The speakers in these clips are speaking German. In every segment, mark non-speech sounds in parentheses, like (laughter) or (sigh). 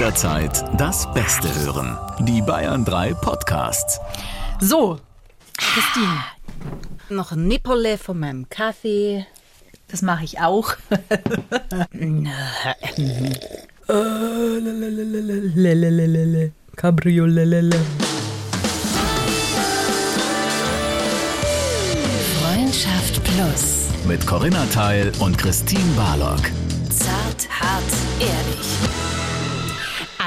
jederzeit das Beste hören. Die Bayern 3 Podcasts. So, Christine, Noch ein Nipperle von meinem Kaffee. das mache ich auch. (laughs) Cabriolet. Freundschaft Plus. Mit Corinna Teil und Christine Barlock. Zart, hart, ehrlich.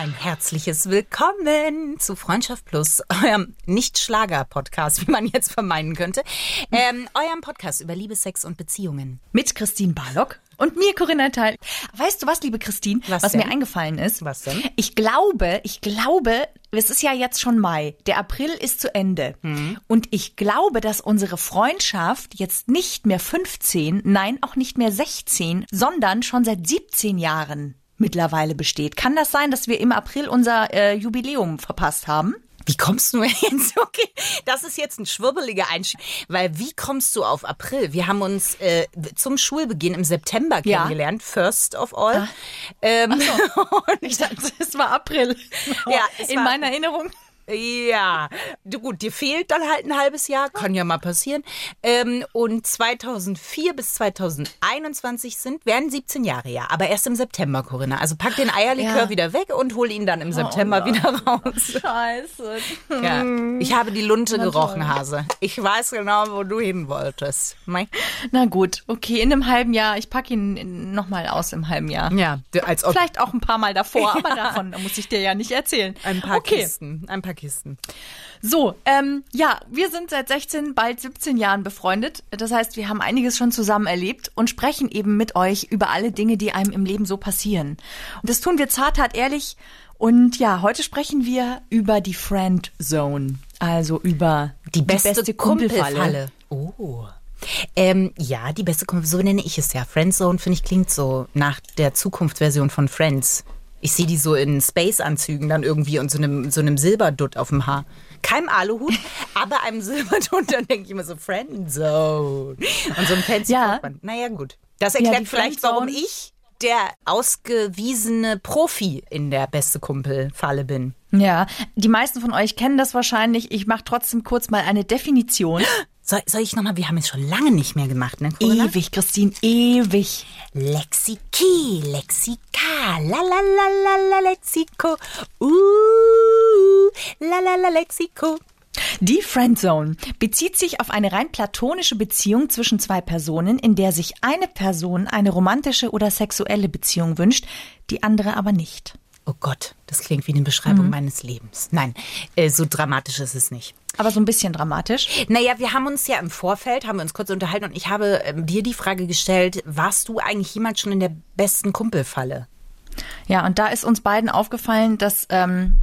Ein herzliches Willkommen zu Freundschaft Plus, eurem Nicht-Schlager-Podcast, wie man jetzt vermeinen könnte. Ähm, eurem Podcast über Liebe, Sex und Beziehungen. Mit Christine Barlock und mir, Corinna Teil. Weißt du was, liebe Christine, Was was, denn? mir eingefallen ist? Was denn? Ich glaube, ich glaube, es ist ja jetzt schon Mai. Der April ist zu Ende. Hm. Und ich glaube, dass unsere Freundschaft jetzt nicht mehr 15, nein, auch nicht mehr 16, sondern schon seit 17 Jahren mittlerweile besteht. Kann das sein, dass wir im April unser äh, Jubiläum verpasst haben? Wie kommst du (laughs) jetzt? Okay, das ist jetzt ein schwirbeliger Einstieg. Weil wie kommst du auf April? Wir haben uns äh, zum Schulbeginn im September Ja. kennengelernt, first of all. Ähm, (laughs) Ich dachte, es war April. Ja, (laughs) es in war- meiner Erinnerung. Ja, gut, dir fehlt dann halt ein halbes Jahr, kann ja mal passieren. Ähm, und 2004 bis 2021 sind, werden 17 Jahre, ja. Aber erst im September, Corinna. Also pack den Eierlikör Ja. wieder weg und hol ihn dann im September wieder raus. Scheiße. Ja. Ich habe die Lunte Na gerochen, toll. Hase. Ich weiß genau, wo du hin wolltest. Mei. Na gut, okay, in einem halben Jahr. Ich packe ihn nochmal aus im halben Jahr. Ja, als ob Vielleicht auch ein paar Mal davor, (laughs) aber davon muss ich dir ja nicht erzählen. ein paar okay. Kisten. Ein paar Kisten. So, ähm, ja, wir sind seit 16, bald 17 Jahren befreundet. Das heißt, wir haben einiges schon zusammen erlebt und sprechen eben mit euch über alle Dinge, die einem im Leben so passieren. Und das tun wir zart, hart, ehrlich. Und ja, heute sprechen wir über die Friend Zone. Also über Die beste, Kumpelfalle. Kumpelfalle. Oh. Ähm, ja, die beste Kumpel, so nenne ich es ja. Friendzone, finde ich, klingt so nach der Zukunftsversion von Friends. Ich sehe die so in Space-Anzügen dann irgendwie und so einem, so einem Silberdutt auf dem Haar. Kein Aluhut, (laughs) aber einem Silberdutt, dann denke ich immer so Friendzone. Und so ein fancy Ja. Kopfband. Naja, gut. Das erklärt die vielleicht, warum ich der ausgewiesene Profi in der beste Kumpel-Falle bin. Ja, die meisten von euch kennen das wahrscheinlich. Ich mache trotzdem kurz mal eine Definition. (laughs) Soll, soll ich nochmal, wir haben es schon lange nicht mehr gemacht, ne? Corinna? Ewig, Christine, ewig. Lexiki, Lexika, la la la la la Lexiko, uh, la la la Lexiko. Die Friendzone bezieht sich auf eine rein platonische Beziehung zwischen zwei Personen, in der sich eine Person eine romantische oder sexuelle Beziehung wünscht, die andere aber nicht. Oh Gott, das klingt wie eine Beschreibung meines Lebens. Nein, äh, so dramatisch ist es nicht. Aber so ein bisschen dramatisch. Naja, wir haben uns ja im Vorfeld, haben wir uns kurz unterhalten und ich habe ähm, dir die Frage gestellt, warst du eigentlich jemand schon in der besten Kumpelfalle? Ja, und da ist uns beiden aufgefallen, dass, ähm,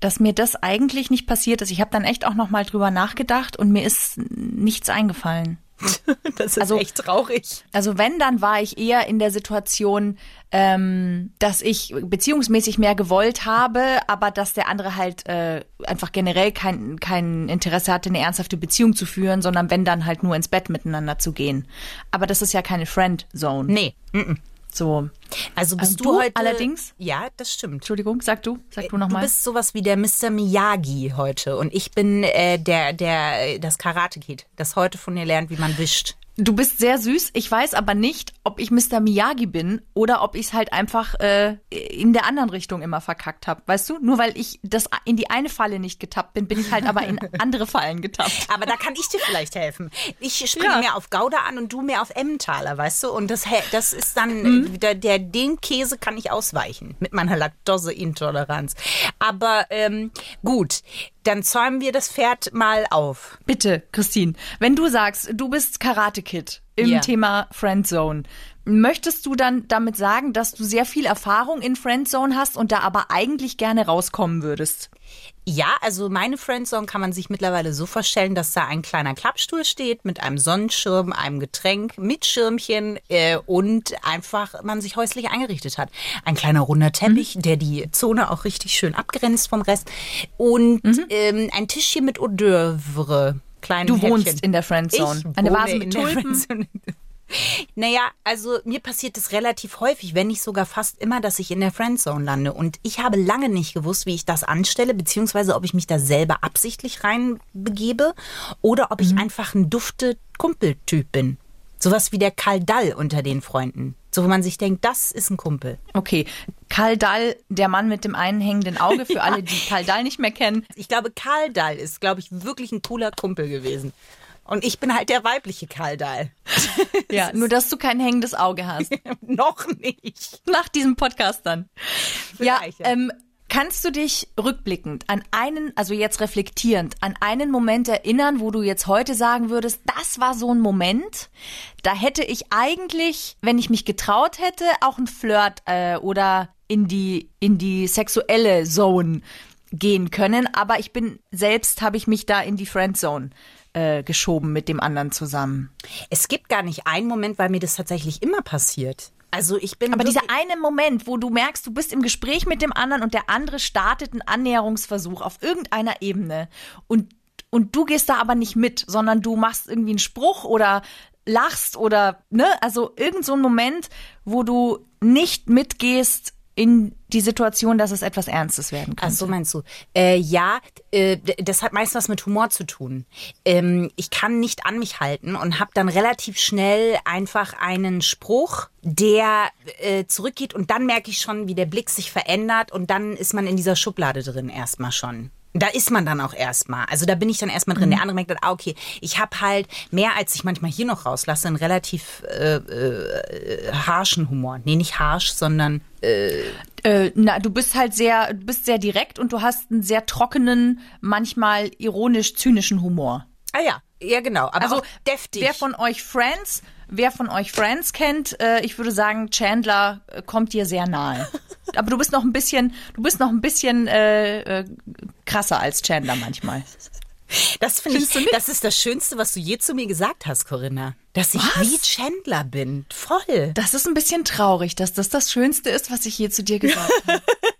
dass mir das eigentlich nicht passiert ist. Ich habe dann echt auch noch mal drüber nachgedacht und mir ist nichts eingefallen. (laughs) Das ist Also- echt traurig. Also wenn, dann war ich eher in der Situation, ähm, dass ich beziehungsmäßig mehr gewollt habe, aber dass der andere halt äh, einfach generell kein, kein Interesse hatte, eine ernsthafte Beziehung zu führen, sondern wenn dann halt nur ins Bett miteinander zu gehen. Aber das ist ja keine Friend Zone. Nee, mm, So. also bist Also du, du heute... allerdings? Ja, das stimmt. Entschuldigung, sag du, sag du Du nochmal. bist sowas wie der Mr. Miyagi heute und ich bin äh, der, der, das Karate Kid, das heute von dir lernt, wie man wischt. Du bist sehr süß. Ich weiß aber nicht, ob ich Mr. Miyagi bin oder ob ich es halt einfach äh, in der anderen Richtung immer verkackt habe. Weißt du? Nur weil ich das in die eine Falle nicht getappt bin, bin ich halt aber in (laughs) andere Fallen getappt. Aber da kann ich dir vielleicht helfen. Ich springe Ja. mehr auf Gouda an und du mehr auf Emmentaler, weißt du? Und das, das ist dann, Mhm. der, der, den Käse kann ich ausweichen mit meiner Laktoseintoleranz. Aber ähm, gut, dann zäumen wir das Pferd mal auf. Bitte, Christine, wenn du sagst, du bist Karate Kid im Ja. Thema Friendzone, möchtest du dann damit sagen, dass du sehr viel Erfahrung in Friendzone hast und da aber eigentlich gerne rauskommen würdest? Ja, also meine Friendzone kann man sich mittlerweile so vorstellen, dass da ein kleiner Klappstuhl steht mit einem Sonnenschirm, einem Getränk mit Schirmchen äh, und einfach man sich häuslich eingerichtet hat. Ein kleiner runder Teppich, der die Zone auch richtig schön abgrenzt vom Rest und ähm, ein Tischchen mit Hors d'oeuvre. Kleinen Du Häppchen. wohnst in der Friendzone. Ich Eine Vase in mit der Tulpen. Friendzone. (laughs) Naja, also mir passiert es relativ häufig, wenn nicht sogar fast immer, dass ich in der Friendzone lande. Und ich habe lange nicht gewusst, wie ich das anstelle, beziehungsweise ob ich mich da selber absichtlich reinbegebe oder ob ich einfach ein dufte Kumpeltyp bin. Sowas wie der Kaldall unter den Freunden. So, wo man sich denkt, das ist ein Kumpel. Okay, Karl Dall, der Mann mit dem einen hängenden Auge, für (laughs) alle, die Karl Dall nicht mehr kennen. Ich glaube, Karl Dall ist, glaube ich, wirklich ein cooler Kumpel gewesen. Und ich bin halt der weibliche Karl Dall. (laughs) Ja, nur dass du kein hängendes Auge hast. (laughs) Noch nicht. Nach diesem Podcast dann. Ja, Vielleicht, ja. ähm, kannst du dich rückblickend an einen, also jetzt reflektierend, an einen Moment erinnern, wo du jetzt heute sagen würdest, das war so ein Moment, da hätte ich eigentlich, wenn ich mich getraut hätte, auch ein Flirt äh, oder in die in die sexuelle Zone gehen können, aber ich bin selbst habe ich mich da in die Friendzone äh, geschoben mit dem anderen zusammen. Es gibt gar nicht einen Moment, weil mir das tatsächlich immer passiert. Also ich bin. Aber dieser eine Moment, wo du merkst, du bist im Gespräch mit dem anderen und der andere startet einen Annäherungsversuch auf irgendeiner Ebene und, und du gehst da aber nicht mit, sondern du machst irgendwie einen Spruch oder lachst oder, ne, also irgend so ein Moment, wo du nicht mitgehst in die Situation, dass es etwas Ernstes werden Ach kann. so meinst du? Äh, ja, äh, das hat meist was mit Humor zu tun. Ähm, ich kann nicht an mich halten und habe dann relativ schnell einfach einen Spruch, der äh, zurückgeht und dann merke ich schon, wie der Blick sich verändert und dann ist man in dieser Schublade drin erstmal schon. Da ist man dann auch erstmal. Also da bin ich dann erstmal drin. Der andere merkt dann, ah, okay, ich habe halt mehr, als ich manchmal hier noch rauslasse, einen relativ äh, äh, harschen Humor. Nee, nicht harsch, sondern Äh, na, du bist halt sehr, du bist sehr direkt und du hast einen sehr trockenen, manchmal ironisch-zynischen Humor. Ah ja, ja genau. Aber Also deftig. Wer von euch Friends, wer von euch Friends kennt, äh, ich würde sagen, Chandler äh, kommt dir sehr nahe. (laughs) Aber du bist noch ein bisschen, du bist noch ein bisschen äh, äh, krasser als Chandler manchmal. Das finde ich, das ist das Schönste, was du je zu mir gesagt hast, Corinna. Dass ich wie Chandler bin. Voll. Das ist ein bisschen traurig, dass das das Schönste ist, was ich je zu dir gesagt habe. (laughs)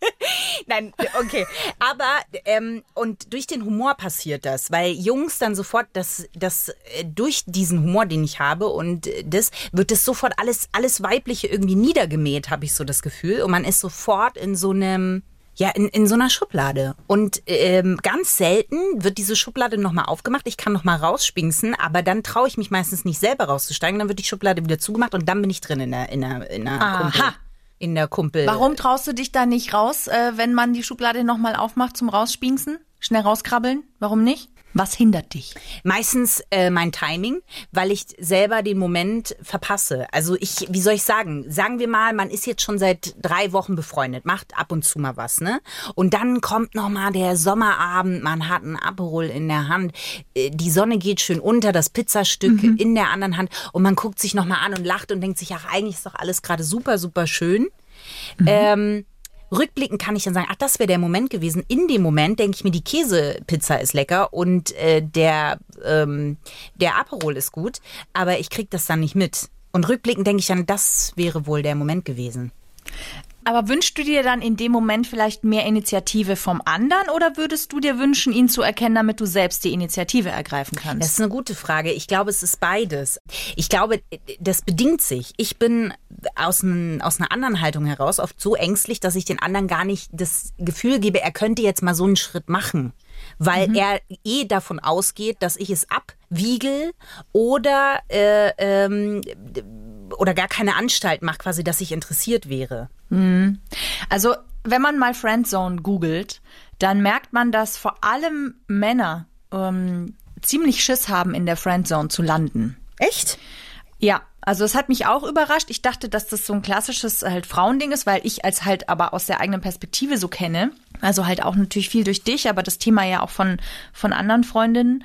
Nein, okay. Aber, ähm, und durch den Humor passiert das, weil Jungs dann sofort, das, das, äh, durch diesen Humor, den ich habe und das, wird es sofort alles, alles Weibliche irgendwie niedergemäht, habe ich so das Gefühl. Und man ist sofort in so einem, ja, in, in so einer Schublade. Und ähm, ganz selten wird diese Schublade nochmal aufgemacht. Ich kann nochmal rausspinksen, aber dann traue ich mich meistens nicht selber rauszusteigen. Dann wird die Schublade wieder zugemacht und dann bin ich drin in der, in der, in der Aha. Kumpel. In der Kumpel. Warum traust du dich da nicht raus, äh, wenn man die Schublade nochmal aufmacht zum Rauspinksen? Schnell rauskrabbeln? Warum nicht? Was hindert dich? Meistens äh, mein Timing, weil ich selber den Moment verpasse. Also ich, wie soll ich sagen? Sagen wir mal, man ist jetzt schon seit drei Wochen befreundet, macht ab und zu mal was, ne? Und dann kommt noch mal der Sommerabend, man hat ein Aperol in der Hand, äh, die Sonne geht schön unter, das Pizzastück in der anderen Hand und man guckt sich noch mal an und lacht und denkt sich, ach eigentlich ist doch alles gerade super, super schön. Ähm, Rückblickend kann ich dann sagen, ach, das wäre der Moment gewesen. In dem Moment denke ich mir, die Käsepizza ist lecker und äh, der, ähm, der Aperol ist gut, aber ich krieg das dann nicht mit. Und rückblickend denke ich dann, das wäre wohl der Moment gewesen. Aber wünschst du dir dann in dem Moment vielleicht mehr Initiative vom anderen oder würdest du dir wünschen, ihn zu erkennen, damit du selbst die Initiative ergreifen kannst? Das ist eine gute Frage. Ich glaube, es ist beides. Ich glaube, das bedingt sich. Ich bin aus, n, aus einer anderen Haltung heraus oft so ängstlich, dass ich den anderen gar nicht das Gefühl gebe, er könnte jetzt mal so einen Schritt machen. Weil er eh davon ausgeht, dass ich es abwiegel oder, äh, ähm, oder gar keine Anstalt mache, quasi, dass ich interessiert wäre. Also, wenn man mal Friendzone googelt, dann merkt man, dass vor allem Männer ähm, ziemlich Schiss haben, in der Friendzone zu landen. Echt? Ja, also es hat mich auch überrascht. Ich dachte, dass das so ein klassisches halt Frauending ist, weil ich als halt aber aus der eigenen Perspektive so kenne. Also halt auch natürlich viel durch dich, aber das Thema ja auch von, von anderen Freundinnen.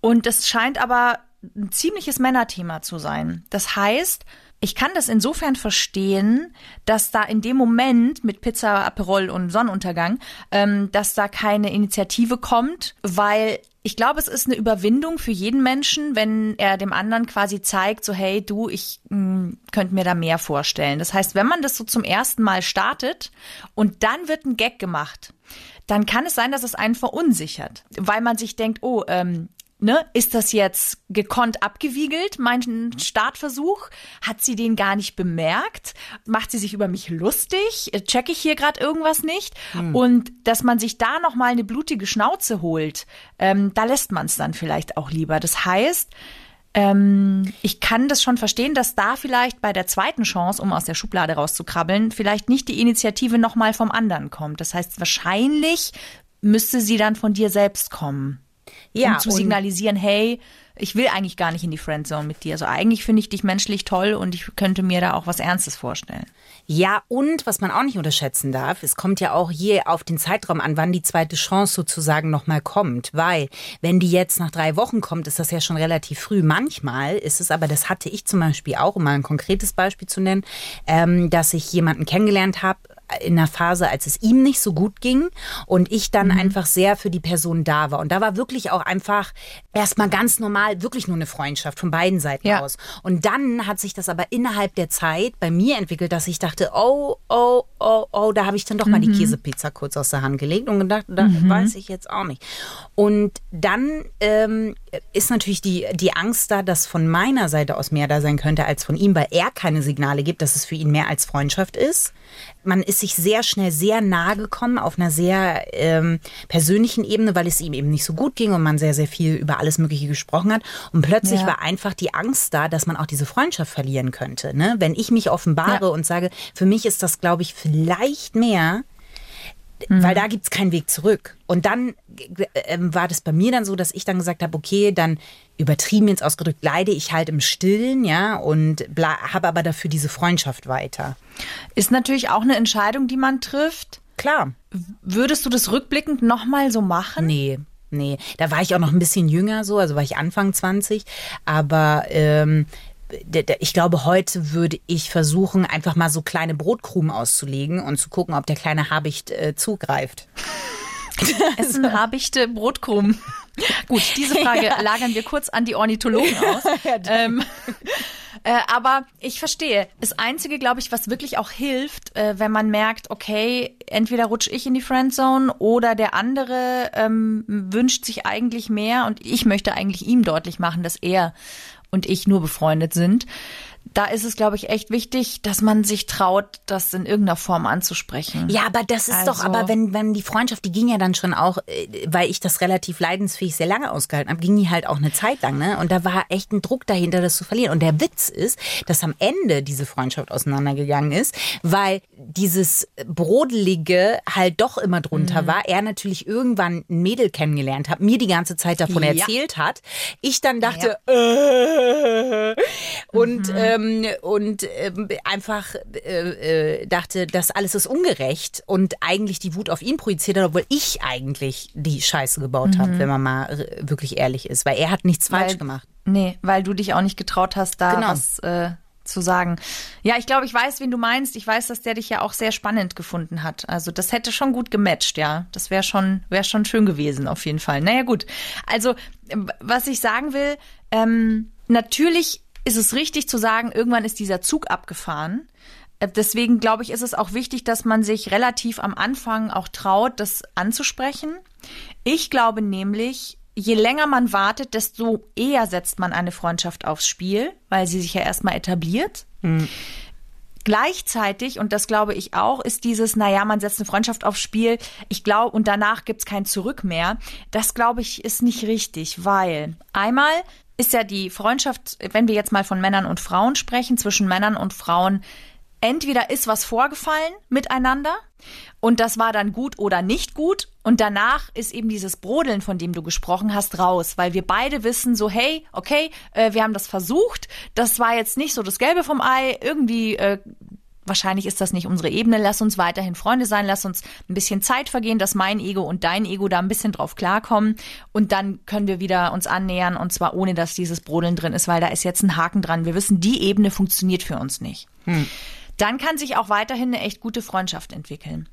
Und es scheint aber ein ziemliches Männerthema zu sein. Das heißt, ich kann das insofern verstehen, dass da in dem Moment mit Pizza, Aperol und Sonnenuntergang, ähm, dass da keine Initiative kommt, weil ich glaube, es ist eine Überwindung für jeden Menschen, wenn er dem anderen quasi zeigt, so hey, du, ich mh, könnte mir da mehr vorstellen. Das heißt, wenn man das so zum ersten Mal startet und dann wird ein Gag gemacht, dann kann es sein, dass es einen verunsichert, weil man sich denkt, oh, ähm, ne, ist das jetzt gekonnt abgewiegelt, mein Startversuch? Hat sie den gar nicht bemerkt? Macht sie sich über mich lustig? Check ich hier gerade irgendwas nicht? Und dass man sich da noch mal eine blutige Schnauze holt, ähm, da lässt man es dann vielleicht auch lieber. Das heißt, ähm, ich kann das schon verstehen, dass da vielleicht bei der zweiten Chance, um aus der Schublade rauszukrabbeln, vielleicht nicht die Initiative noch mal vom anderen kommt. Das heißt, wahrscheinlich müsste sie dann von dir selbst kommen Ja, um zu signalisieren, hey, ich will eigentlich gar nicht in die Friendzone mit dir. Also eigentlich finde ich dich menschlich toll und ich könnte mir da auch was Ernstes vorstellen. Ja, und was man auch nicht unterschätzen darf, es kommt ja auch hier auf den Zeitraum an, wann die zweite Chance sozusagen nochmal kommt. Weil, wenn die jetzt nach drei Wochen kommt, ist das ja schon relativ früh. Manchmal ist es aber, das hatte ich zum Beispiel auch, um mal ein konkretes Beispiel zu nennen, ähm, dass ich jemanden kennengelernt habe, in einer Phase, als es ihm nicht so gut ging und ich dann einfach sehr für die Person da war. Und da war wirklich auch einfach erstmal ganz normal, wirklich nur eine Freundschaft von beiden Seiten Ja. aus. Und dann hat sich das aber innerhalb der Zeit bei mir entwickelt, dass ich dachte, oh, oh, oh, oh, da habe ich dann doch mal die Käsepizza kurz aus der Hand gelegt und gedacht, da weiß ich jetzt auch nicht. Und dann ähm, ist natürlich die, die Angst da, dass von meiner Seite aus mehr da sein könnte als von ihm, weil er keine Signale gibt, dass es für ihn mehr als Freundschaft ist. Man ist sich sehr schnell sehr nahe gekommen auf einer sehr ähm, persönlichen Ebene, weil es ihm eben nicht so gut ging und man sehr, sehr viel über alles Mögliche gesprochen hat. Und plötzlich Ja. war einfach die Angst da, dass man auch diese Freundschaft verlieren könnte. Ne? Wenn ich mich offenbare Ja. und sage, für mich ist das, glaube ich, vielleicht mehr, weil da gibt's keinen Weg zurück. Und dann äh, war das bei mir dann so, dass ich dann gesagt habe, okay, dann übertrieben jetzt ausgedrückt, leide ich halt im Stillen, ja, und habe aber dafür diese Freundschaft weiter. Ist natürlich auch eine Entscheidung, die man trifft. Klar. Würdest du das rückblickend nochmal so machen? Nee, nee. Da war ich auch noch ein bisschen jünger so, also war ich Anfang 20. Aber ähm, ich glaube, heute würde ich versuchen, einfach mal so kleine Brotkrumen auszulegen und zu gucken, ob der kleine Habicht äh, zugreift. (laughs) Essen Habichte Brotkrumen. (laughs) Gut, diese Frage lagern wir kurz an die Ornithologen aus. (laughs) ähm, äh, aber ich verstehe. Das Einzige, glaube ich, was wirklich auch hilft, äh, wenn man merkt, okay, entweder rutsche ich in die Friendzone oder der andere ähm, wünscht sich eigentlich mehr und ich möchte eigentlich ihm deutlich machen, dass er und ich nur befreundet sind. Da ist es, glaube ich, echt wichtig, dass man sich traut, das in irgendeiner Form anzusprechen. Ja, aber das ist doch, Also- aber wenn, wenn die Freundschaft, die ging ja dann schon auch, äh, weil ich das relativ leidensfähig sehr lange ausgehalten habe, ging die halt auch eine Zeit lang, ne? Und da war echt ein Druck dahinter, das zu verlieren. Und der Witz ist, dass am Ende diese Freundschaft auseinandergegangen ist, weil dieses Brodelige halt doch immer drunter Mhm. war. Er natürlich irgendwann ein Mädel kennengelernt hat, mir die ganze Zeit davon Ja. erzählt hat. Ich dann dachte, äh, und, Mhm. ähm, und ähm, einfach äh, äh, dachte, das alles ist ungerecht und eigentlich die Wut auf ihn projiziert hat, obwohl ich eigentlich die Scheiße gebaut habe, wenn man mal äh, wirklich ehrlich ist, weil er hat nichts falsch Mhm. Weil- gemacht. Nee, weil du dich auch nicht getraut hast, da Genau. was äh, zu sagen. Ja, ich glaube, ich weiß, wen du meinst. Ich weiß, dass der dich ja auch sehr spannend gefunden hat. Also das hätte schon gut gematcht, ja. Das wäre schon, wäre schon schön gewesen, auf jeden Fall. Naja, gut. Also, ähm, was ich sagen will, ähm, natürlich ist es richtig zu sagen, irgendwann ist dieser Zug abgefahren. Äh, Deswegen glaube ich, ist es auch wichtig, dass man sich relativ am Anfang auch traut, das anzusprechen. Ich glaube nämlich, je länger man wartet, desto eher setzt man eine Freundschaft aufs Spiel, weil sie sich ja erstmal etabliert. Gleichzeitig, und das glaube ich auch, ist dieses, naja, man setzt eine Freundschaft aufs Spiel, ich glaube, und danach gibt's kein Zurück mehr. Das glaube ich ist nicht richtig, weil einmal ist ja die Freundschaft, wenn wir jetzt mal von Männern und Frauen sprechen, zwischen Männern und Frauen, entweder ist was vorgefallen miteinander und das war dann gut oder nicht gut und danach ist eben dieses Brodeln, von dem du gesprochen hast, raus, weil wir beide wissen so, hey, okay, äh, wir haben das versucht, das war jetzt nicht so das Gelbe vom Ei, irgendwie äh, Wahrscheinlich ist das nicht unsere Ebene. Lass uns weiterhin Freunde sein. Lass uns ein bisschen Zeit vergehen, dass mein Ego und dein Ego da ein bisschen drauf klarkommen. Und dann können wir wieder uns annähern. Und zwar ohne, dass dieses Brodeln drin ist, weil da ist jetzt ein Haken dran. Wir wissen, die Ebene funktioniert für uns nicht. Dann kann sich auch weiterhin eine echt gute Freundschaft entwickeln.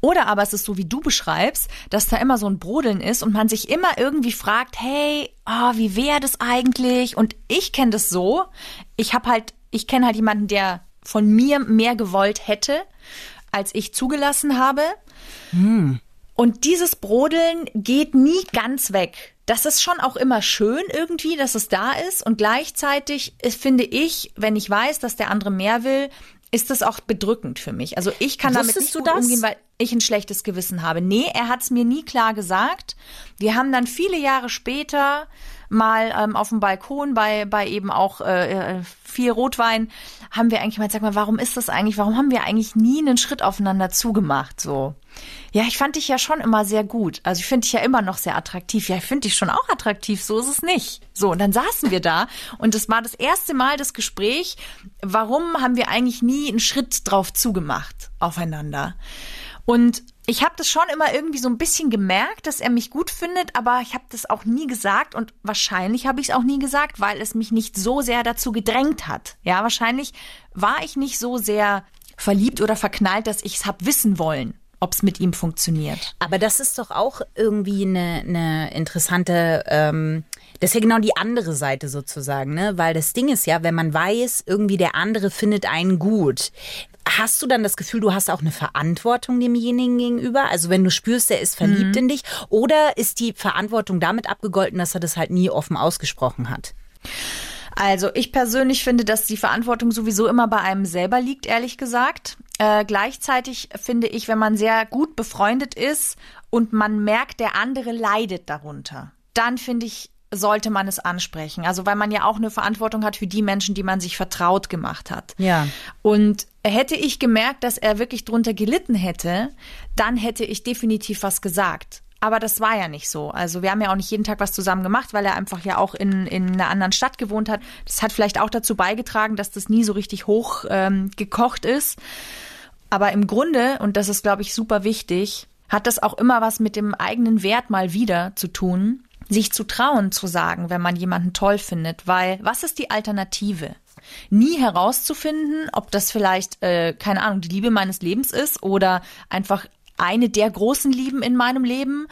Oder aber es ist so, wie du beschreibst, dass da immer so ein Brodeln ist und man sich immer irgendwie fragt, hey, oh, wie wäre das eigentlich? Und ich kenne das so. Ich habe halt, ich kenne halt jemanden, der von mir mehr gewollt hätte, als ich zugelassen habe. Und dieses Brodeln geht nie ganz weg. Das ist schon auch immer schön irgendwie, dass es da ist. Und gleichzeitig äh, finde ich, wenn ich weiß, dass der andere mehr will, ist das auch bedrückend für mich. Also ich kann damit Wusstest nicht du gut das? umgehen, weil ich ein schlechtes Gewissen habe. Nee, er hat es mir nie klar gesagt. Wir haben dann viele Jahre später mal ähm, auf dem Balkon bei, bei eben auch äh, äh, viel Rotwein, haben wir eigentlich mal, sag mal, warum ist das eigentlich, warum haben wir eigentlich nie einen Schritt aufeinander zugemacht, so. Ja, ich fand dich ja schon immer sehr gut. Also ich finde dich ja immer noch sehr attraktiv. Ja, ich finde dich schon auch attraktiv, so ist es nicht. So, und dann saßen wir da und es war das erste Mal das Gespräch, warum haben wir eigentlich nie einen Schritt drauf zugemacht aufeinander? Und ich habe das schon immer irgendwie so ein bisschen gemerkt, dass er mich gut findet, aber ich habe das auch nie gesagt und wahrscheinlich habe ich es auch nie gesagt, weil es mich nicht so sehr dazu gedrängt hat. Ja, wahrscheinlich war ich nicht so sehr verliebt oder verknallt, dass ich es hab wissen wollen, ob es mit ihm funktioniert. Aber das ist doch auch irgendwie eine, eine interessante, ähm, das ist ja genau die andere Seite sozusagen, ne? Weil das Ding ist ja, wenn man weiß, irgendwie der andere findet einen gut. Hast du dann das Gefühl, du hast auch eine Verantwortung demjenigen gegenüber? Also wenn du spürst, er ist verliebt in dich, oder ist die Verantwortung damit abgegolten, dass er das halt nie offen ausgesprochen hat? Also ich persönlich finde, dass die Verantwortung sowieso immer bei einem selber liegt, ehrlich gesagt. Äh, gleichzeitig finde ich, wenn man sehr gut befreundet ist und man merkt, der andere leidet darunter, dann finde ich, sollte man es ansprechen. Also weil man ja auch eine Verantwortung hat für die Menschen, die man sich vertraut gemacht hat. Ja. Und hätte ich gemerkt, dass er wirklich drunter gelitten hätte, dann hätte ich definitiv was gesagt. Aber das war ja nicht so. Also wir haben ja auch nicht jeden Tag was zusammen gemacht, weil er einfach ja auch in, in einer anderen Stadt gewohnt hat. Das hat vielleicht auch dazu beigetragen, dass das nie so richtig hoch ähm, gekocht ist. Aber im Grunde, und das ist, glaube ich, super wichtig, hat das auch immer was mit dem eigenen Wert mal wieder zu tun, sich zu trauen zu sagen, wenn man jemanden toll findet, weil was ist die Alternative? Nie herauszufinden, ob das vielleicht, äh, keine Ahnung, die Liebe meines Lebens ist oder einfach eine der großen Lieben in meinem Leben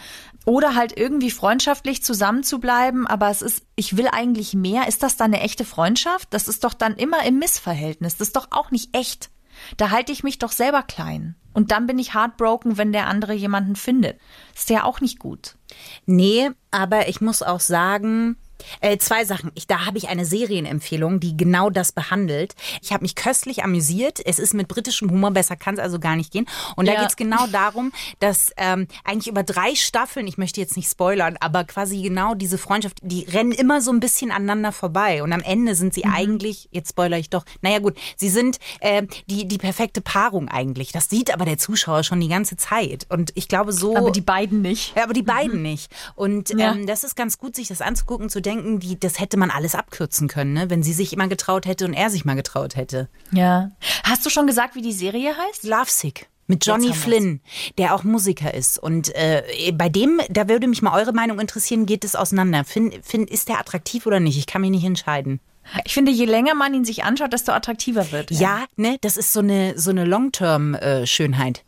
oder halt irgendwie freundschaftlich zusammen zu bleiben, aber es ist, ich will eigentlich mehr. Ist das dann eine echte Freundschaft? Das ist doch dann immer im Missverhältnis. Das ist doch auch nicht echt. Da halte ich mich doch selber klein. Und dann bin ich heartbroken, wenn der andere jemanden findet. Ist ja auch nicht gut. Nee, aber ich muss auch sagen, äh, zwei Sachen. Ich, da habe ich eine Serienempfehlung, die genau das behandelt. Ich habe mich köstlich amüsiert. Es ist mit britischem Humor, besser kann es also gar nicht gehen. Und da Ja. geht es genau darum, dass ähm, eigentlich über drei Staffeln, ich möchte jetzt nicht spoilern, aber quasi genau diese Freundschaft, die rennen immer so ein bisschen aneinander vorbei. Und am Ende sind sie eigentlich, jetzt spoiler ich doch, naja gut, sie sind äh, die, die perfekte Paarung eigentlich. Das sieht aber der Zuschauer schon die ganze Zeit. Und ich glaube so... Aber die beiden nicht. Ja, aber die beiden nicht. Und Ja. ähm, das ist ganz gut, sich das anzugucken, zu denken, die, das hätte man alles abkürzen können, ne? wenn sie sich immer getraut hätte und er sich mal getraut hätte. Ja. Hast du schon gesagt, wie die Serie heißt? Lovesick. Mit Johnny. Flynn, der auch Musiker ist. Und äh, bei dem, da würde mich mal eure Meinung interessieren, geht es auseinander. Find, find, ist der attraktiv oder nicht? Ich kann mich nicht entscheiden. Ich finde, je länger man ihn sich anschaut, desto attraktiver wird. er. Ja, ne, das ist so eine so eine Long-Term-Schönheit.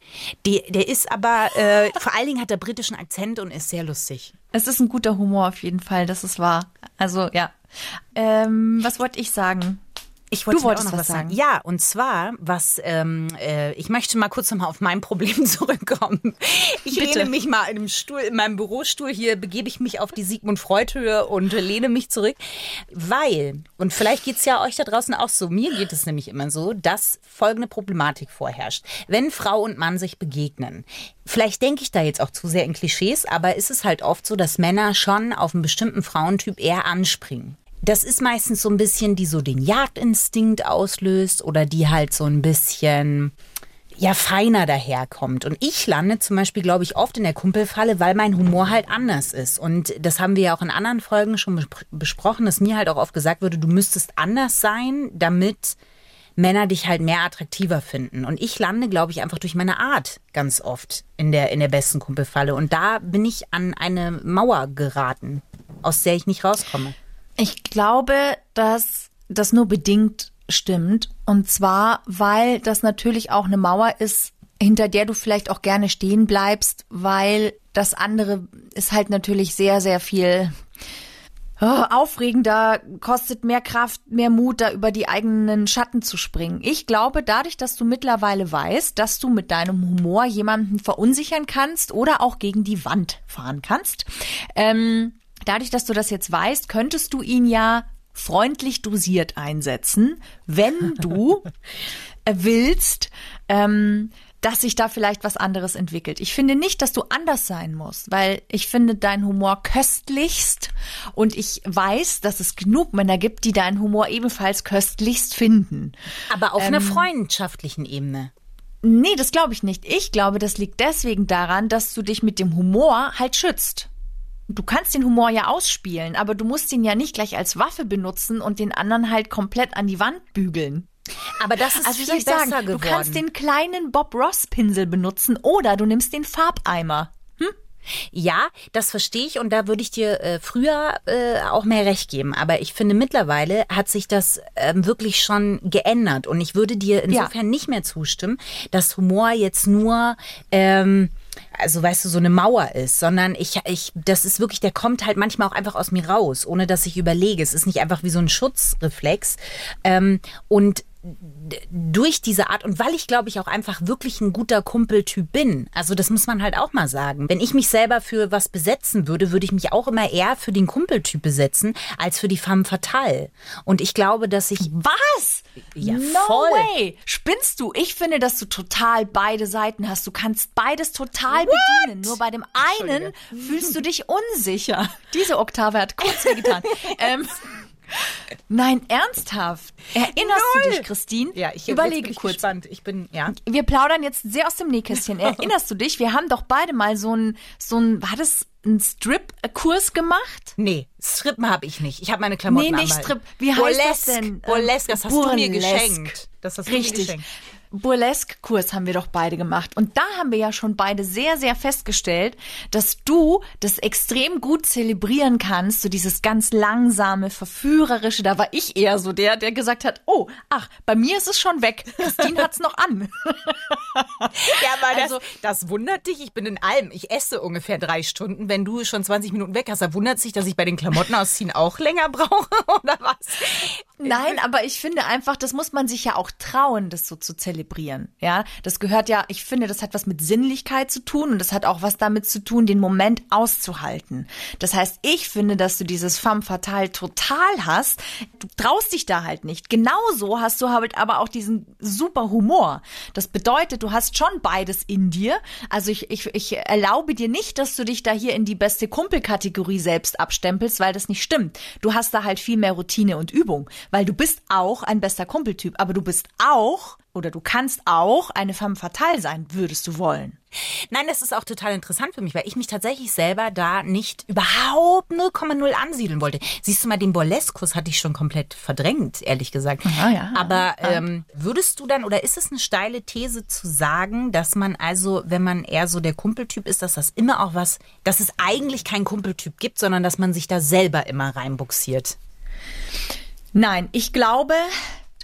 Die, der ist aber, äh, vor allen Dingen hat er britischen Akzent und ist sehr lustig. Es ist ein guter Humor auf jeden Fall, das ist wahr. Also, ja. Ähm, was wollte ich sagen? Ich Du wollte wolltest auch noch was sagen. sagen. Ja, und zwar, was ähm, äh, ich möchte mal kurz nochmal auf mein Problem (laughs) zurückkommen. Ich Bitte. lehne mich mal in einem Stuhl, in meinem Bürostuhl hier, begebe ich mich auf die Sigmund Freud Höhe und äh, lehne mich zurück, weil und vielleicht geht's ja euch da draußen auch so. Mir geht es nämlich immer so, dass folgende Problematik vorherrscht: Wenn Frau und Mann sich begegnen, vielleicht denke ich da jetzt auch zu sehr in Klischees, aber ist es halt oft so, dass Männer schon auf einen bestimmten Frauentyp eher anspringen. Das ist meistens so ein bisschen, die so den Jagdinstinkt auslöst oder die halt so ein bisschen ja feiner daherkommt. Und ich lande zum Beispiel, glaube ich, oft in der Kumpelfalle, weil mein Humor halt anders ist. Und das haben wir ja auch in anderen Folgen schon bespr- besprochen, dass mir halt auch oft gesagt wurde, du müsstest anders sein, damit Männer dich halt mehr attraktiver finden. Und ich lande, glaube ich, einfach durch meine Art ganz oft in der, in der besten Kumpelfalle. Und da bin ich an eine Mauer geraten, aus der ich nicht rauskomme. Ich glaube, dass das nur bedingt stimmt. Und zwar, weil das natürlich auch eine Mauer ist, hinter der du vielleicht auch gerne stehen bleibst, weil das andere ist halt natürlich sehr, sehr viel oh, aufregender, kostet mehr Kraft, mehr Mut, da über die eigenen Schatten zu springen. Ich glaube, dadurch, dass du mittlerweile weißt, dass du mit deinem Humor jemanden verunsichern kannst oder auch gegen die Wand fahren kannst, ähm, dadurch, dass du das jetzt weißt, könntest du ihn ja freundlich dosiert einsetzen, wenn du (laughs) willst, ähm, dass sich da vielleicht was anderes entwickelt. Ich finde nicht, dass du anders sein musst, weil ich finde deinen Humor köstlichst und ich weiß, dass es genug Männer gibt, die deinen Humor ebenfalls köstlichst finden. Aber auf ähm, einer freundschaftlichen Ebene. Nee, das glaube ich nicht. Ich glaube, das liegt deswegen daran, dass du dich mit dem Humor halt schützt. Du kannst den Humor ja ausspielen, aber du musst ihn ja nicht gleich als Waffe benutzen und den anderen halt komplett an die Wand bügeln. Aber das ist also, viel ich sagen, geworden. Du kannst den kleinen Bob Ross Pinsel benutzen oder du nimmst den Farbeimer. Hm? Ja, das verstehe ich und da würde ich dir äh, früher äh, auch mehr recht geben. Aber ich finde, mittlerweile hat sich das ähm, wirklich schon geändert und ich würde dir insofern ja. nicht mehr zustimmen, dass Humor jetzt nur ähm, also weißt du, so eine Mauer ist, sondern ich, ich, das ist wirklich, der kommt halt manchmal auch einfach aus mir raus, ohne dass ich überlege. Es ist nicht einfach wie so ein Schutzreflex. Ähm, und durch diese Art und weil ich glaube ich auch einfach wirklich ein guter Kumpeltyp bin. Also das muss man halt auch mal sagen. Wenn ich mich selber für was besetzen würde, würde ich mich auch immer eher für den Kumpeltyp besetzen als für die femme fatale. Und ich glaube, dass ich was? Ja, no voll. way. Spinnst du? Ich finde, dass du total beide Seiten hast. Du kannst beides total What? bedienen. Nur bei dem einen fühlst du dich unsicher. Diese Oktave hat kurz wehgetan. (laughs) ähm, Nein, ernsthaft. Erinnerst Null. du dich, Christine? Ja, ich überlege kurz. Gespannt. Ich bin ja. Wir plaudern jetzt sehr aus dem Nähkästchen. (laughs) Erinnerst du dich? Wir haben doch beide mal so ein, so ein, war das ein Strip-Kurs gemacht? Nee, Strippen habe ich nicht. Ich habe meine Klamotten Nee, nicht anbehalten. Strip. Wie heißt das Burlesque. denn? Burlesque, das hast du mir Burlesque. geschenkt. Das hast du mir Richtig. geschenkt. Burlesque-Kurs haben wir doch beide gemacht. Und da haben wir ja schon beide sehr, sehr festgestellt, dass du das extrem gut zelebrieren kannst, so dieses ganz langsame, verführerische. Da war ich eher so der, der gesagt hat, oh, ach, bei mir ist es schon weg. Christine hat's noch an. (laughs) Ja, aber Also- das, das wundert dich. Ich bin in allem. Ich esse ungefähr drei Stunden. Wenn du schon 20 Minuten weg hast, da wundert sich, dass ich bei den Klamotten ausziehen auch länger brauche (laughs) oder was? Nein, aber ich finde einfach, das muss man sich ja auch trauen, das so zu zelebrieren. Ja, das gehört ja, ich finde, das hat was mit Sinnlichkeit zu tun und das hat auch was damit zu tun, den Moment auszuhalten. Das heißt, ich finde, dass du dieses femme fatale total hast. Du traust dich da halt nicht. Genauso hast du halt aber auch diesen super Humor. Das bedeutet, du hast schon beides in dir. Also ich, ich, ich erlaube dir nicht, dass du dich da hier in die beste Kumpelkategorie selbst abstempelst, weil das nicht stimmt. Du hast da halt viel mehr Routine und Übung, weil du bist auch ein bester Kumpeltyp, aber du bist auch oder du kannst auch eine femme fatale sein, würdest du wollen. Nein, das ist auch total interessant für mich, weil ich mich tatsächlich selber da nicht überhaupt 0,0 ansiedeln wollte. Siehst du mal, den Burleskus hatte ich schon komplett verdrängt, ehrlich gesagt. Ja, ja. Aber ähm, würdest du dann, oder ist es eine steile These zu sagen, dass man also, wenn man eher so der Kumpeltyp ist, dass das immer auch was, dass es eigentlich keinen Kumpeltyp gibt, sondern dass man sich da selber immer reinbuxiert? Nein, ich glaube,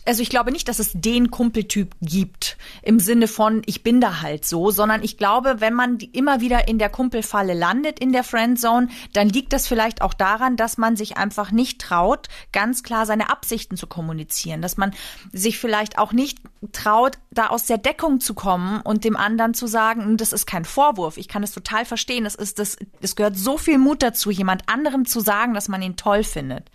also ich glaube nicht, dass es den Kumpeltyp gibt im Sinne von ich bin da halt so, sondern ich glaube, wenn man immer wieder in der Kumpelfalle landet in der Friendzone, dann liegt das vielleicht auch daran, dass man sich einfach nicht traut, ganz klar seine Absichten zu kommunizieren, dass man sich vielleicht auch nicht traut, da aus der Deckung zu kommen und dem anderen zu sagen, "Hm, das ist kein Vorwurf, ich kann es total verstehen, es ist das es gehört so viel Mut dazu, jemand anderem zu sagen, dass man ihn toll findet.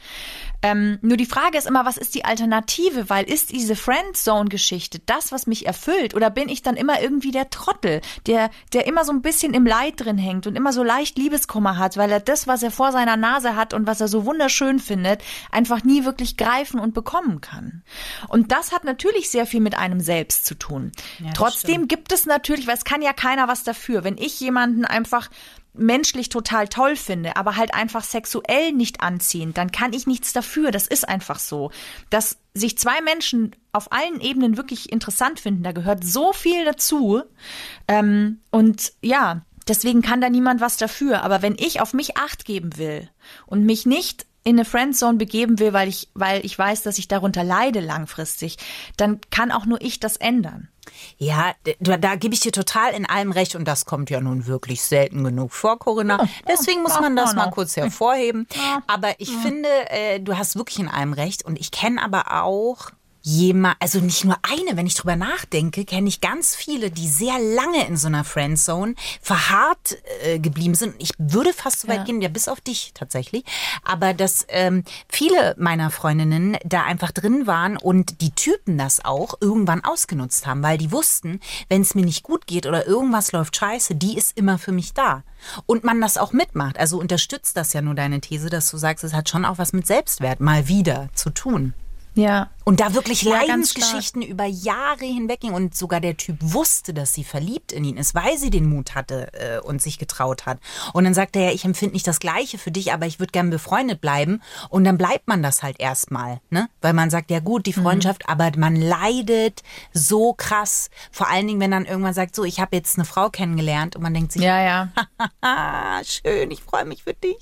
Ähm, nur die Frage ist immer, was ist die Alternative? Weil ist diese Friendzone-Geschichte das, was mich erfüllt? Oder bin ich dann immer irgendwie der Trottel, der, der immer so ein bisschen im Leid drin hängt und immer so leicht Liebeskummer hat, weil er das, was er vor seiner Nase hat und was er so wunderschön findet, einfach nie wirklich greifen und bekommen kann. Und das hat natürlich sehr viel mit einem selbst zu tun. das Trotzdem gibt es natürlich, weil es kann ja keiner was dafür, wenn ich jemanden einfach menschlich total toll finde, aber halt einfach sexuell nicht anziehend, dann kann ich nichts dafür. Das ist einfach so. Dass sich zwei Menschen auf allen Ebenen wirklich interessant finden, da gehört so viel dazu. Ähm, und ja, deswegen kann da niemand was dafür. Aber wenn ich auf mich acht geben will und mich nicht in eine Friendzone begeben will, weil ich, weil ich weiß, dass ich darunter leide langfristig, dann kann auch nur ich das ändern. Ja, da, da gebe ich dir total in allem recht und das kommt ja nun wirklich selten genug vor, Corinna. Deswegen muss man das mal kurz hervorheben. Aber ich finde, äh, du hast wirklich in allem recht und ich kenne aber auch jemand, also nicht nur eine, wenn ich drüber nachdenke, kenne ich ganz viele, die sehr lange in so einer Friendzone verharrt äh, geblieben sind. Ich würde fast so weit Ja. gehen, ja bis auf dich tatsächlich, aber dass ähm, viele meiner Freundinnen da einfach drin waren und die Typen das auch irgendwann ausgenutzt haben, weil die wussten, wenn es mir nicht gut geht oder irgendwas läuft scheiße, die ist immer für mich da. Und man das auch mitmacht. Also unterstützt das ja nur deine These, dass du sagst, es hat schon auch was mit Selbstwert mal wieder zu tun. Ja. Und da wirklich Ja, Leidensgeschichten über Jahre hinweg ging und sogar der Typ wusste, dass sie verliebt in ihn ist, weil sie den Mut hatte äh, und sich getraut hat. Und dann sagt er ja, ich empfinde nicht das Gleiche für dich, aber ich würde gern befreundet bleiben. Und dann bleibt man das halt erstmal, ne? Weil man sagt, ja gut, die Mhm. Freundschaft, aber man leidet so krass. Vor allen Dingen, wenn dann irgendwann sagt, so, ich habe jetzt eine Frau kennengelernt und man denkt sich, Ja, ja. (laughs) schön, ich freue mich für dich.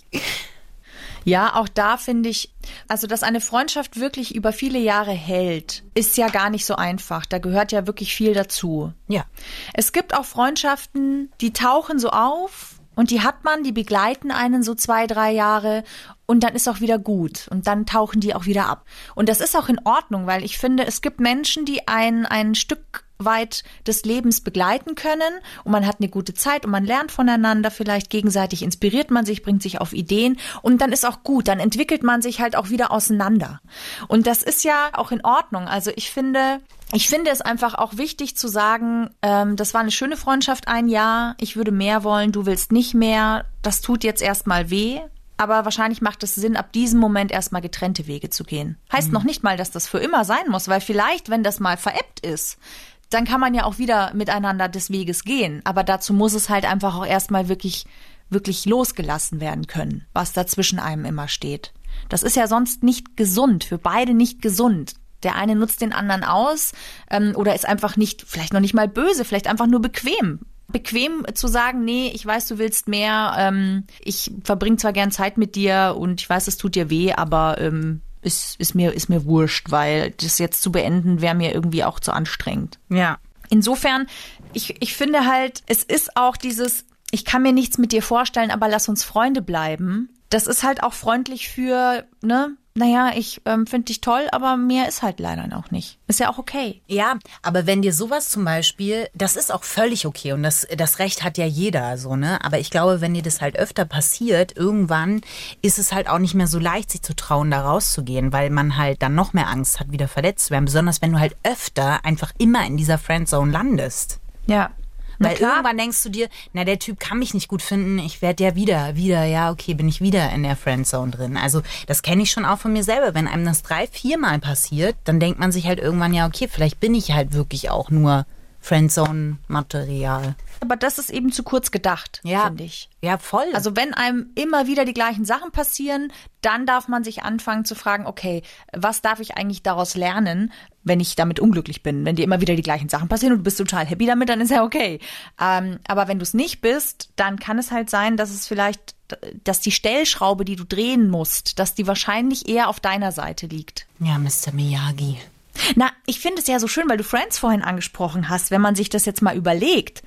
Ja, auch da finde ich, also dass eine Freundschaft wirklich über viele Jahre hält, ist ja gar nicht so einfach. Da gehört ja wirklich viel dazu. Ja. Es gibt auch Freundschaften, die tauchen so auf und die hat man, die begleiten einen so zwei, drei Jahre und dann ist auch wieder gut und dann tauchen die auch wieder ab. Und das ist auch in Ordnung, weil ich finde, es gibt Menschen, die ein, ein Stück weit des Lebens begleiten können und man hat eine gute Zeit und man lernt voneinander vielleicht gegenseitig inspiriert man sich, bringt sich auf Ideen und dann ist auch gut, dann entwickelt man sich halt auch wieder auseinander. Und das ist ja auch in Ordnung. Also ich finde, ich finde es einfach auch wichtig zu sagen, ähm, das war eine schöne Freundschaft ein Jahr, ich würde mehr wollen, du willst nicht mehr, das tut jetzt erstmal weh. Aber wahrscheinlich macht es Sinn, ab diesem Moment erstmal getrennte Wege zu gehen. Heißt noch nicht mal, dass das für immer sein muss, weil vielleicht, wenn das mal veräppt ist, dann kann man ja auch wieder miteinander des Weges gehen. Aber dazu muss es halt einfach auch erstmal wirklich, wirklich losgelassen werden können, was da zwischen einem immer steht. Das ist ja sonst nicht gesund, für beide nicht gesund. Der eine nutzt den anderen aus ähm, oder ist einfach nicht, vielleicht noch nicht mal böse, vielleicht einfach nur bequem. Bequem zu sagen, nee, ich weiß, du willst mehr, ähm, ich verbringe zwar gern Zeit mit dir und ich weiß, es tut dir weh, aber ähm, ist, ist, mir, ist mir wurscht, weil das jetzt zu beenden wäre mir irgendwie auch zu anstrengend. Ja. Insofern, ich, ich finde halt, es ist auch dieses, ich kann mir nichts mit dir vorstellen, aber lass uns Freunde bleiben. Das ist halt auch freundlich für, ne, naja, ich ähm, finde dich toll, aber mehr ist halt leider auch nicht. Ist ja auch okay. Ja, aber wenn dir sowas zum Beispiel, das ist auch völlig okay und das, das Recht hat ja jeder so, ne? Aber ich glaube, wenn dir das halt öfter passiert, irgendwann ist es halt auch nicht mehr so leicht, sich zu trauen, da rauszugehen, weil man halt dann noch mehr Angst hat, wieder verletzt zu werden. Besonders wenn du halt öfter einfach immer in dieser Friendzone landest. Ja. Weil irgendwann denkst du dir, na, der Typ kann mich nicht gut finden, ich werde ja wieder, wieder, ja, okay, bin ich wieder in der Friendzone drin. Also das kenne ich schon auch von mir selber. Wenn einem das drei, viermal passiert, dann denkt man sich halt irgendwann, ja, okay, vielleicht bin ich halt wirklich auch nur Friendzone-Material. Aber das ist eben zu kurz gedacht, Ja, finde ich. Ja, voll. Also wenn einem immer wieder die gleichen Sachen passieren, dann darf man sich anfangen zu fragen, okay, was darf ich eigentlich daraus lernen, wenn ich damit unglücklich bin? Wenn dir immer wieder die gleichen Sachen passieren und du bist total happy damit, dann ist ja okay. Ähm, aber wenn du es nicht bist, dann kann es halt sein, dass es vielleicht, dass die Stellschraube, die du drehen musst, dass die wahrscheinlich eher auf deiner Seite liegt. ja, Mr. Miyagi. Na, ich finde es ja so schön, weil du Friends vorhin angesprochen hast, wenn man sich das jetzt mal überlegt.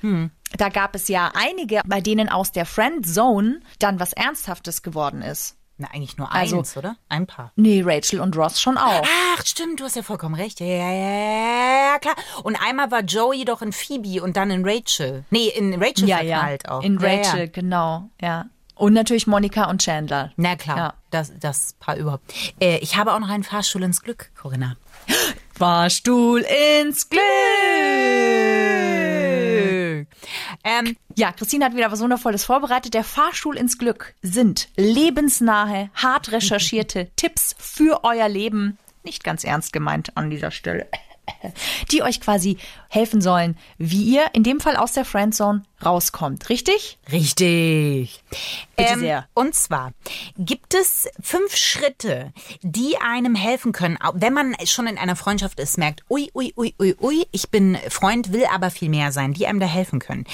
Da gab es ja einige, bei denen aus der Friendzone dann was Ernsthaftes geworden ist. Na, eigentlich nur Also- eins, oder? Ein paar. Nee, Rachel und Ross schon auch. Ach, stimmt, du hast ja vollkommen recht. Ja, ja, ja, ja, klar. Und einmal war Joey doch in Phoebe und dann in Rachel. Nee, in Rachel ja, ja. verknallt auch. In Ja, ja. Rachel, genau, ja. Und natürlich Monika und Chandler. Na klar, Ja. das, das Paar überhaupt. Äh, ich habe auch noch einen Fahrstuhl ins Glück, Corinna. (gasps) Fahrstuhl ins Glück. Ähm, Ja, Christine hat wieder was Wundervolles vorbereitet. Der Fahrstuhl ins Glück sind lebensnahe, hart recherchierte (laughs) Tipps für euer Leben. Nicht ganz ernst gemeint an dieser Stelle. (laughs) Die euch quasi helfen sollen, wie ihr in dem Fall aus der Friendzone rauskommt. Richtig? richtig. Bitte sehr. Und zwar gibt es fünf Schritte, die einem helfen können, wenn man schon in einer Freundschaft ist, merkt, ui, ui, ui, ui, ui, ich bin Freund, will aber viel mehr sein, die einem da helfen können.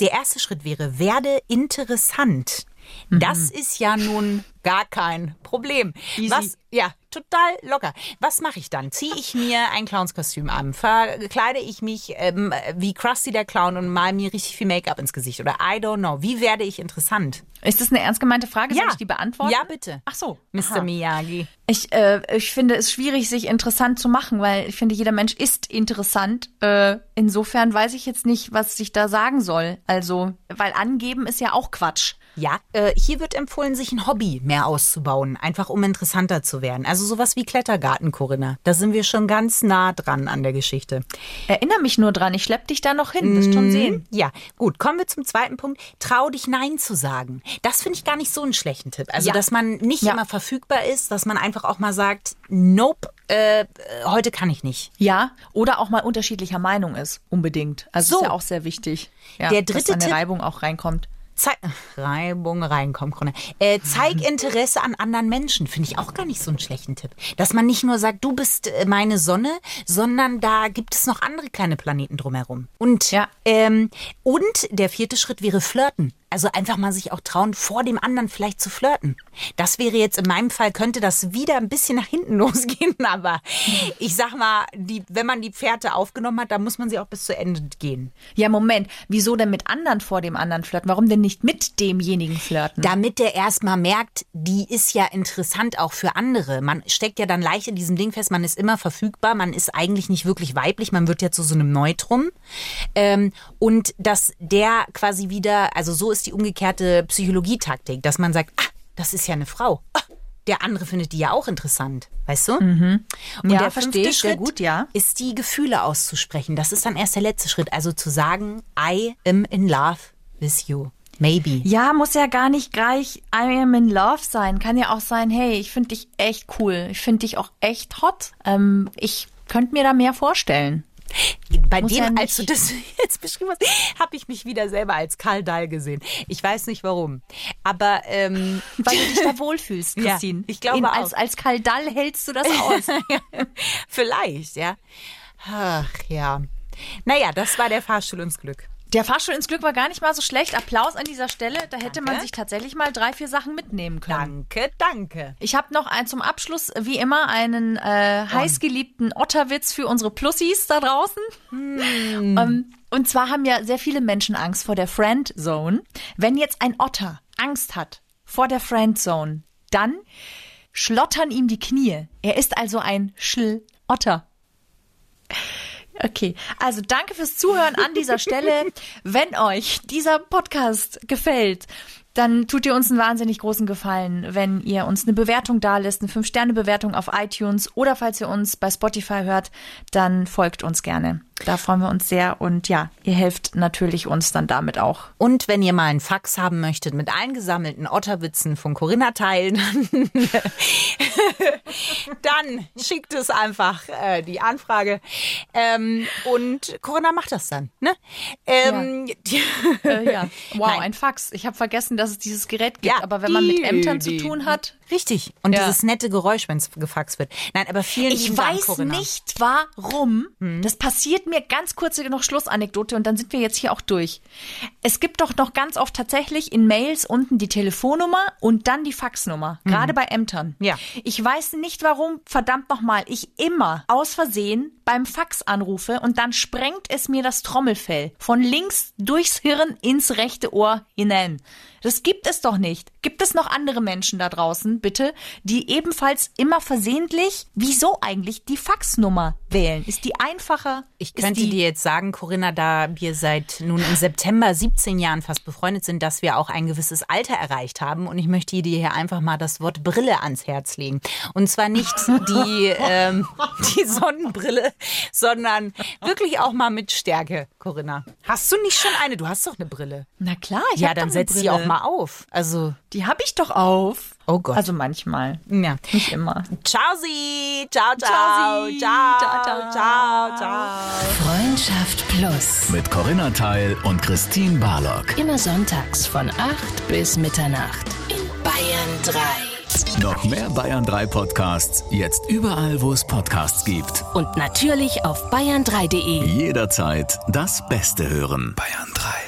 Der erste Schritt wäre, werde interessant. Das ist ja nun gar kein Problem. Easy. Was, ja, total locker. Was mache ich dann? Ziehe ich mir ein Clownskostüm an? Verkleide ich mich ähm, wie Krusty der Clown und mal mir richtig viel Make-up ins Gesicht? Oder I don't know. Wie werde ich interessant? Ist das eine ernst gemeinte Frage? Soll Ja. ich die beantworten? Ja, bitte. Ach so. Mr. Aha. Miyagi. Ich, äh, ich finde es schwierig, sich interessant zu machen, weil ich finde, jeder Mensch ist interessant. Äh, insofern weiß ich jetzt nicht, was ich da sagen soll. Also, weil angeben ist ja auch Quatsch. Ja, äh, hier wird empfohlen, sich ein Hobby mehr auszubauen, einfach um interessanter zu werden. Also sowas wie Klettergarten, Corinna. Da sind wir schon ganz nah dran an der Geschichte. Erinnere mich nur dran, ich schlepp dich da noch hin, wirst schon sehen. Ja, gut. Kommen wir zum zweiten Punkt. Trau dich Nein zu sagen. Das finde ich gar nicht so einen schlechten Tipp. Also, Ja. dass man nicht Ja. immer verfügbar ist, dass man einfach auch mal sagt, nope, äh, heute kann ich nicht. Ja, oder auch mal unterschiedlicher Meinung ist, unbedingt. Also So. ist ja auch sehr wichtig. Ja, Der dass dritte da eine Tipp- Reibung auch reinkommt. Zei Reibung reinkommen, Corinna. Äh, zeig Interesse an anderen Menschen, finde ich auch gar nicht so einen schlechten Tipp. Dass man nicht nur sagt, du bist äh, meine Sonne, sondern da gibt es noch andere kleine Planeten drumherum. Und, Ja. ähm, und der vierte Schritt wäre flirten. Also einfach mal sich auch trauen, vor dem anderen vielleicht zu flirten. Das wäre jetzt in meinem Fall, könnte das wieder ein bisschen nach hinten (laughs) losgehen, aber ich sag mal, die, wenn man die Pferde aufgenommen hat, dann muss man sie auch bis zu Ende gehen. Ja, Moment, wieso denn mit anderen vor dem anderen flirten? Warum denn nicht mit demjenigen flirten? Damit der erstmal merkt, die ist ja interessant auch für andere. Man steckt ja dann leicht in diesem Ding fest, man ist immer verfügbar, man ist eigentlich nicht wirklich weiblich, man wird ja zu so einem Neutrum. Ähm, und dass der quasi wieder, also so ist die umgekehrte Psychologietaktik, dass man sagt, ah, das ist ja eine Frau. Ah, der andere findet die ja auch interessant, weißt du? Und Ja, der fünfte Schritt gut, ja. ist die Gefühle auszusprechen. Das ist dann erst der letzte Schritt. Also zu sagen, I am in love with you. Maybe. Ja, muss ja gar nicht gleich I am in love sein. Kann ja auch sein, hey, ich finde dich echt cool. Ich finde dich auch echt hot. Ähm, ich könnte mir da mehr vorstellen. Bei Muss dem, ja als du das (laughs) jetzt beschrieben hast, habe ich mich wieder selber als Karl Dahl gesehen. Ich weiß nicht warum. Aber ähm, (laughs) Weil du dich da wohlfühlst, Ja, Christine. ich glaube In, auch. als, als Kaldall hältst du das aus. (laughs) vielleicht, ja. Ach ja. Naja, das war der Fahrstuhl ins Glück. Der Fahrstuhl ins Glück war gar nicht mal so schlecht. Applaus an dieser Stelle. Da hätte man Danke. sich tatsächlich mal drei, vier Sachen mitnehmen können. Danke, danke. Ich habe noch ein, zum Abschluss, wie immer, einen äh, heißgeliebten Otterwitz für unsere Plussis da draußen. Ähm, und zwar haben ja sehr viele Menschen Angst vor der Friendzone. Wenn jetzt ein Otter Angst hat vor der Friendzone, dann schlottern ihm die Knie. Er ist also ein Schlotter. Okay, also danke fürs Zuhören an dieser Stelle. Wenn euch dieser Podcast gefällt, dann tut ihr uns einen wahnsinnig großen Gefallen, wenn ihr uns eine Bewertung dalässt, eine 5-Sterne-Bewertung auf iTunes oder falls ihr uns bei Spotify hört, dann folgt uns gerne. Da freuen wir uns sehr und ja, ihr helft natürlich uns dann damit auch. Und wenn ihr mal einen Fax haben möchtet mit allen gesammelten Otterwitzen von Corinna teilen, (laughs) dann schickt es einfach äh, die Anfrage. Ähm, und Corinna macht das dann. Ne? Ähm, die, (laughs) Äh, ja, wow, Nein. ein Fax. Ich habe vergessen, dass es dieses Gerät gibt, Ja, aber wenn man mit die- Ämtern zu tun hat, Richtig. Und Ja. dieses nette Geräusch, wenn es gefaxt wird. Nein, aber vielen Ich lieben Dank, weiß Corinna. nicht warum. Das passiert mir ganz kurze noch Schlussanekdote und dann sind wir jetzt hier auch durch. Es gibt doch noch ganz oft tatsächlich in Mails unten die Telefonnummer und dann die Faxnummer. Gerade bei Ämtern. Ja. Ich weiß nicht warum, verdammt nochmal, ich immer aus Versehen beim Fax anrufe und dann sprengt es mir das Trommelfell von links durchs Hirn ins rechte Ohr hinein. Das gibt es doch nicht. Gibt es noch andere Menschen da draußen, bitte, die ebenfalls immer versehentlich, wieso eigentlich, die Faxnummer wählen? Ist die einfacher? Ich könnte die, dir jetzt sagen, Corinna, da wir seit nun im September 17 Jahren fast befreundet sind, dass wir auch ein gewisses Alter erreicht haben. Und ich möchte dir hier einfach mal das Wort Brille ans Herz legen. Und zwar nicht die, (laughs) ähm, die Sonnenbrille, sondern wirklich auch mal mit Stärke, Corinna. Hast du nicht schon eine? Du hast doch eine Brille. Na klar, ich ja, dann setz sie auch mal auf. Also, Die habe ich doch auf. Oh Gott. Also manchmal. ja. Nicht immer. Ciao, sie. Ciao, ciao. Ciao, Ciao, ciao, ciao, ciao. ciao, ciao. Freundschaft Plus. Mit Corinna Teil und Christine Barlock. Immer sonntags von 8 bis Mitternacht in Bayern 3. Noch mehr Bayern 3 Podcasts, jetzt überall, wo es Podcasts gibt. Und natürlich auf bayern3.de. Jederzeit das Beste hören. Bayern 3.